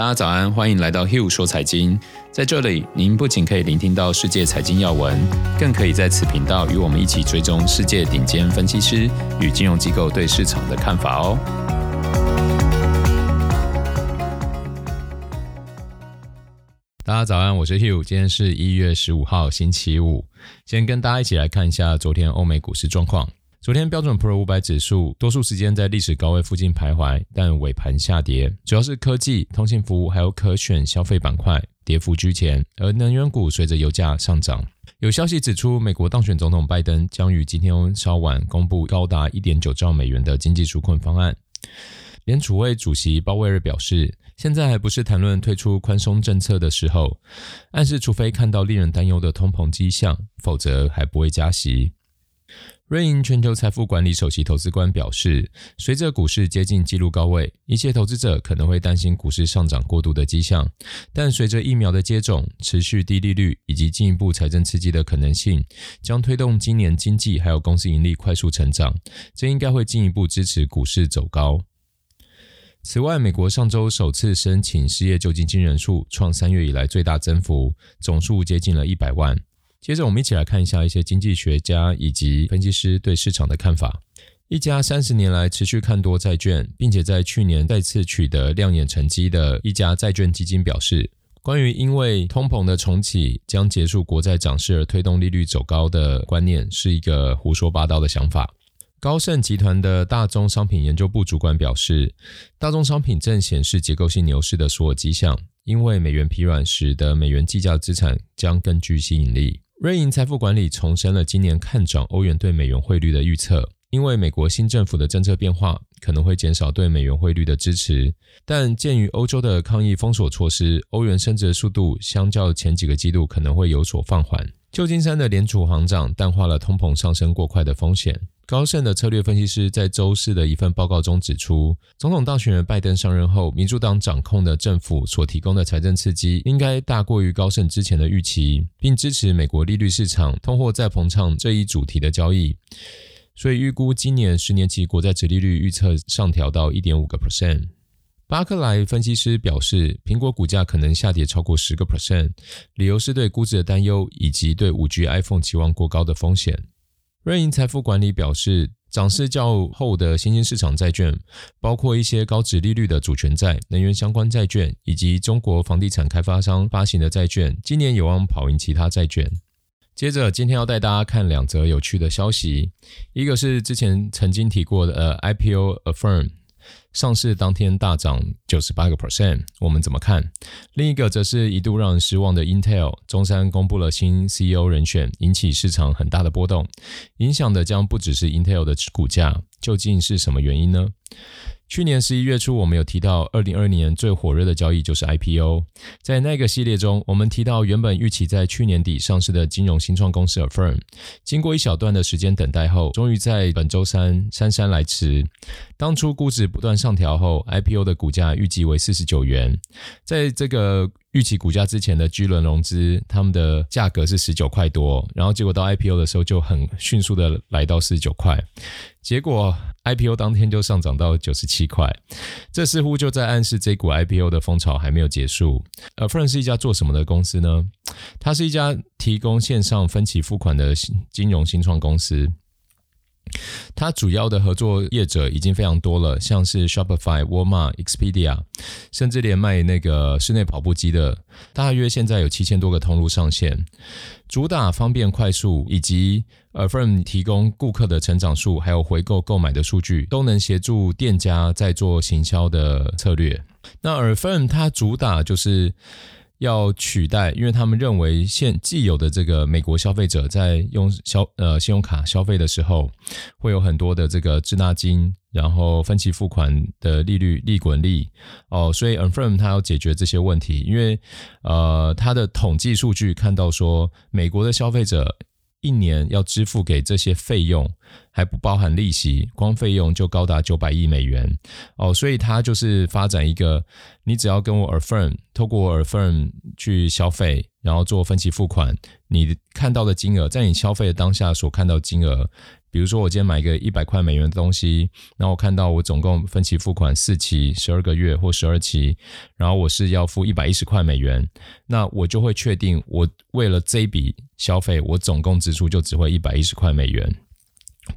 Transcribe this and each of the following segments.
大家早安，欢迎来到 Hugh 说财经。在这里，您不仅可以聆听到世界财经要闻，更可以在此频道与我们一起追踪世界顶尖分析师与金融机构对市场的看法哦。大家早安，我是 Hugh，今天是一月十五号，星期五。先跟大家一起来看一下昨天欧美股市状况。昨天标准普尔五百指数多数时间在历史高位附近徘徊，但尾盘下跌，主要是科技、通信服务还有可选消费板块跌幅居前，而能源股随着油价上涨。有消息指出，美国当选总统拜登将于今天稍晚公布高达一点九兆美元的经济纾困方案。联储会主席鲍威尔表示，现在还不是谈论退出宽松政策的时候，暗示除非看到令人担忧的通膨迹象，否则还不会加息。瑞银全球财富管理首席投资官表示，随着股市接近纪录高位，一些投资者可能会担心股市上涨过度的迹象。但随着疫苗的接种、持续低利率以及进一步财政刺激的可能性，将推动今年经济还有公司盈利快速成长，这应该会进一步支持股市走高。此外，美国上周首次申请失业救济金人数创三月以来最大增幅，总数接近了一百万。接着，我们一起来看一下一些经济学家以及分析师对市场的看法。一家三十年来持续看多债券，并且在去年再次取得亮眼成绩的一家债券基金表示，关于因为通膨的重启将结束国债涨势而推动利率走高的观念，是一个胡说八道的想法。高盛集团的大宗商品研究部主管表示，大宗商品正显示结构性牛市的所有迹象，因为美元疲软，使得美元计价资产将更具吸引力。瑞银财富管理重申了今年看涨欧元对美元汇率的预测，因为美国新政府的政策变化可能会减少对美元汇率的支持。但鉴于欧洲的抗疫封锁措施，欧元升值的速度相较前几个季度可能会有所放缓。旧金山的联储行长淡化了通膨上升过快的风险。高盛的策略分析师在周四的一份报告中指出，总统当选人拜登上任后，民主党掌控的政府所提供的财政刺激应该大过于高盛之前的预期，并支持美国利率市场通货再膨胀这一主题的交易。所以预估今年十年期国债殖利率预测上调到一点五个 percent。巴克莱分析师表示，苹果股价可能下跌超过十个 percent，理由是对估值的担忧以及对五 G iPhone 期望过高的风险。瑞银财富管理表示，涨势较后的新兴市场债券，包括一些高值利率的主权债、能源相关债券以及中国房地产开发商发行的债券，今年有望跑赢其他债券。接着，今天要带大家看两则有趣的消息，一个是之前曾经提过的呃 IPO Affirm。上市当天大涨九十八个 percent，我们怎么看？另一个则是一度让人失望的 Intel，周三公布了新 CEO 人选，引起市场很大的波动，影响的将不只是 Intel 的股价，究竟是什么原因呢？去年十一月初，我们有提到，二零二零年最火热的交易就是 IPO。在那个系列中，我们提到原本预期在去年底上市的金融新创公司 Affirm，经过一小段的时间等待后，终于在本周三姗姗来迟。当初估值不断上调后，IPO 的股价预计为四十九元。在这个预期股价之前的 G 轮融资，他们的价格是十九块多，然后结果到 IPO 的时候就很迅速的来到四十九块。结果 IPO 当天就上涨到九十七块，这似乎就在暗示这股 IPO 的风潮还没有结束。Affirm 是一家做什么的公司呢？它是一家提供线上分期付款的金融新创公司。它主要的合作业者已经非常多了，像是 Shopify、Walmart、Expedia，甚至连卖那个室内跑步机的，大约现在有七千多个通路上线，主打方便快速，以及 Affirm 提供顾客的成长数，还有回购购买的数据，都能协助店家在做行销的策略。那 Affirm 它主打就是。要取代，因为他们认为现既有的这个美国消费者在用消呃信用卡消费的时候，会有很多的这个滞纳金，然后分期付款的利率利滚利哦，所以 Affirm 它要解决这些问题，因为呃他的统计数据看到说，美国的消费者。一年要支付给这些费用还不包含利息，光费用就高达九百亿美元。哦，所以它就是发展一个，你只要跟我 Affirm，透过我 Affirm 去消费，然后做分期付款，你看到的金额，在你消费的当下所看到金额，比如说我今天买一个一百块美元的东西，然后我看到我总共分期付款四期十二个月或十二期，然后我是要付一百一十块美元，那我就会确定我为了这一笔消费，我总共支出就只会一百一十块美元。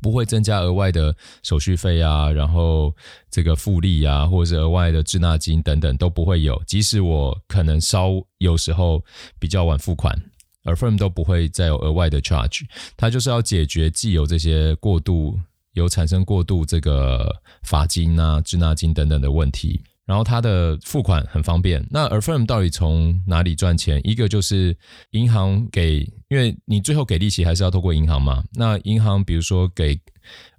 不会增加额外的手续费啊，然后这个复利啊，或者是额外的滞纳金等等都不会有。即使我可能稍有时候比较晚付款，Affirm 都不会再有额外的 charge。它就是要解决既有这些过度有产生过度这个罚金啊、滞纳金等等的问题。然后它的付款很方便。那 Affirm 到底从哪里赚钱？一个就是银行给，因为你最后给利息还是要透过银行嘛。那银行比如说给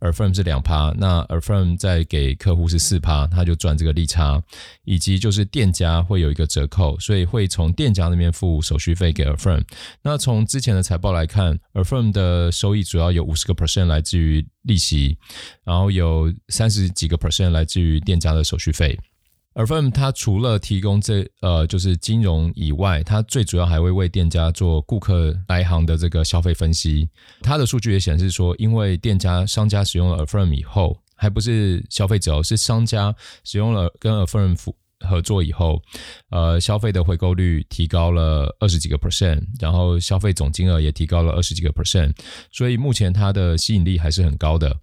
Affirm 是两趴，那 Affirm 再给客户是四趴，他就赚这个利差。以及就是店家会有一个折扣，所以会从店家那边付手续费给 Affirm。那从之前的财报来看，Affirm 的收益主要有五十个 percent 来自于利息，然后有三十几个 percent 来自于店家的手续费。Affirm 它除了提供这呃就是金融以外，它最主要还会为店家做顾客来行的这个消费分析。它的数据也显示说，因为店家商家使用了 Affirm 以后，还不是消费者，是商家使用了跟 Affirm 合作以后，呃，消费的回购率提高了二十几个 percent，然后消费总金额也提高了二十几个 percent，所以目前它的吸引力还是很高的。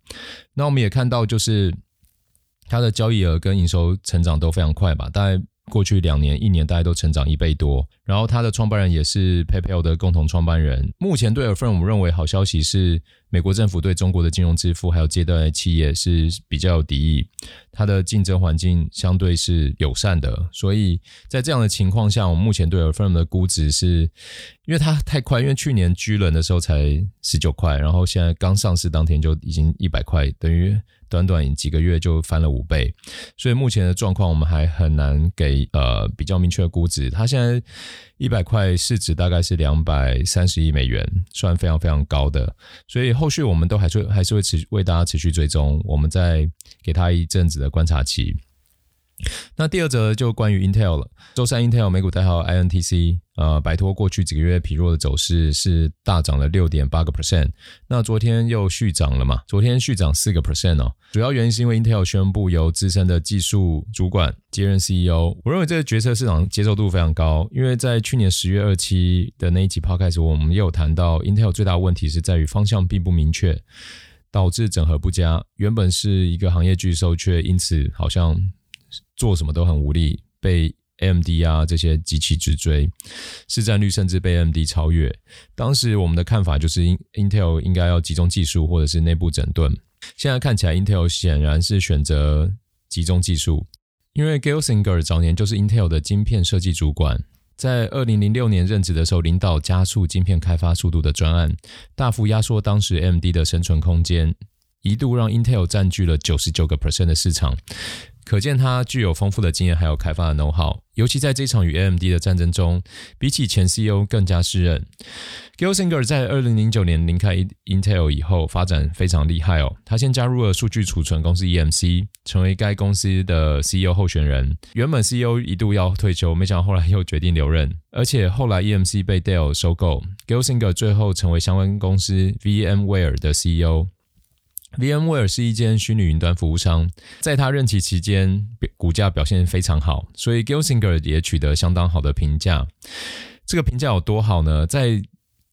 那我们也看到就是。它的交易额跟营收成长都非常快吧，大概过去两年、一年大概都成长一倍多。然后它的创办人也是 PayPal 的共同创办人。目前对 Affirm 我们认为好消息是，美国政府对中国的金融支付还有借贷企业是比较有敌意，它的竞争环境相对是友善的。所以在这样的情况下，我们目前对 Affirm 的估值是，因为它太快，因为去年居轮的时候才十九块，然后现在刚上市当天就已经一百块，等于。短短几个月就翻了五倍，所以目前的状况我们还很难给呃比较明确的估值。它现在一百块市值大概是两百三十亿美元，算非常非常高的。所以后续我们都还是还是会持续为大家持续追踪，我们再给它一阵子的观察期。那第二则就关于 Intel 了。周三，Intel 美股代号 INTC，呃，摆脱过去几个月疲弱的走势，是大涨了六点八个 percent。那昨天又续涨了嘛？昨天续涨四个 percent 哦。主要原因是因为 Intel 宣布由资深的技术主管接任 CEO。我认为这个决策市场接受度非常高，因为在去年十月二期的那一集 podcast，我们也有谈到 Intel 最大的问题是在于方向并不明确，导致整合不佳。原本是一个行业巨兽，却因此好像。做什么都很无力，被 AMD 啊这些机器直追，市占率甚至被 AMD 超越。当时我们的看法就是，Intel 应该要集中技术或者是内部整顿。现在看起来，Intel 显然是选择集中技术，因为 Gelsinger 早年就是 Intel 的晶片设计主管，在二零零六年任职的时候，领导加速晶片开发速度的专案，大幅压缩当时 AMD 的生存空间，一度让 Intel 占据了九十九个 percent 的市场。可见他具有丰富的经验，还有开发的 know-how。尤其在这场与 AMD 的战争中，比起前 CEO 更加适任。Gelsinger 在二零零九年离开 Intel 以后，发展非常厉害哦。他先加入了数据储存公司 EMC，成为该公司的 CEO 候选人。原本 CEO 一度要退休，没想到后来又决定留任。而且后来 EMC 被 Dell 收购，Gelsinger 最后成为相关公司 VMware 的 CEO。VMware 是一间虚拟云端服务商，在他任期期间，股价表现非常好，所以 Gil Singer 也取得相当好的评价。这个评价有多好呢？在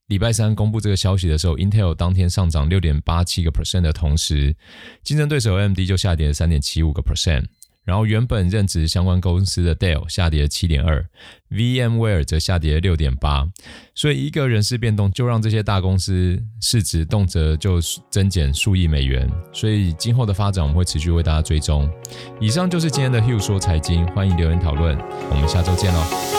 礼拜三公布这个消息的时候，Intel 当天上涨六点八七个 percent 的同时，竞争对手 AMD 就下跌了三点七五个 percent。然后原本任职相关公司的 Dell 下跌了七点二，VMware 则下跌了六点八，所以一个人事变动就让这些大公司市值动辄就增减数亿美元，所以今后的发展我们会持续为大家追踪。以上就是今天的 Hugh 说财经，欢迎留言讨论，我们下周见喽。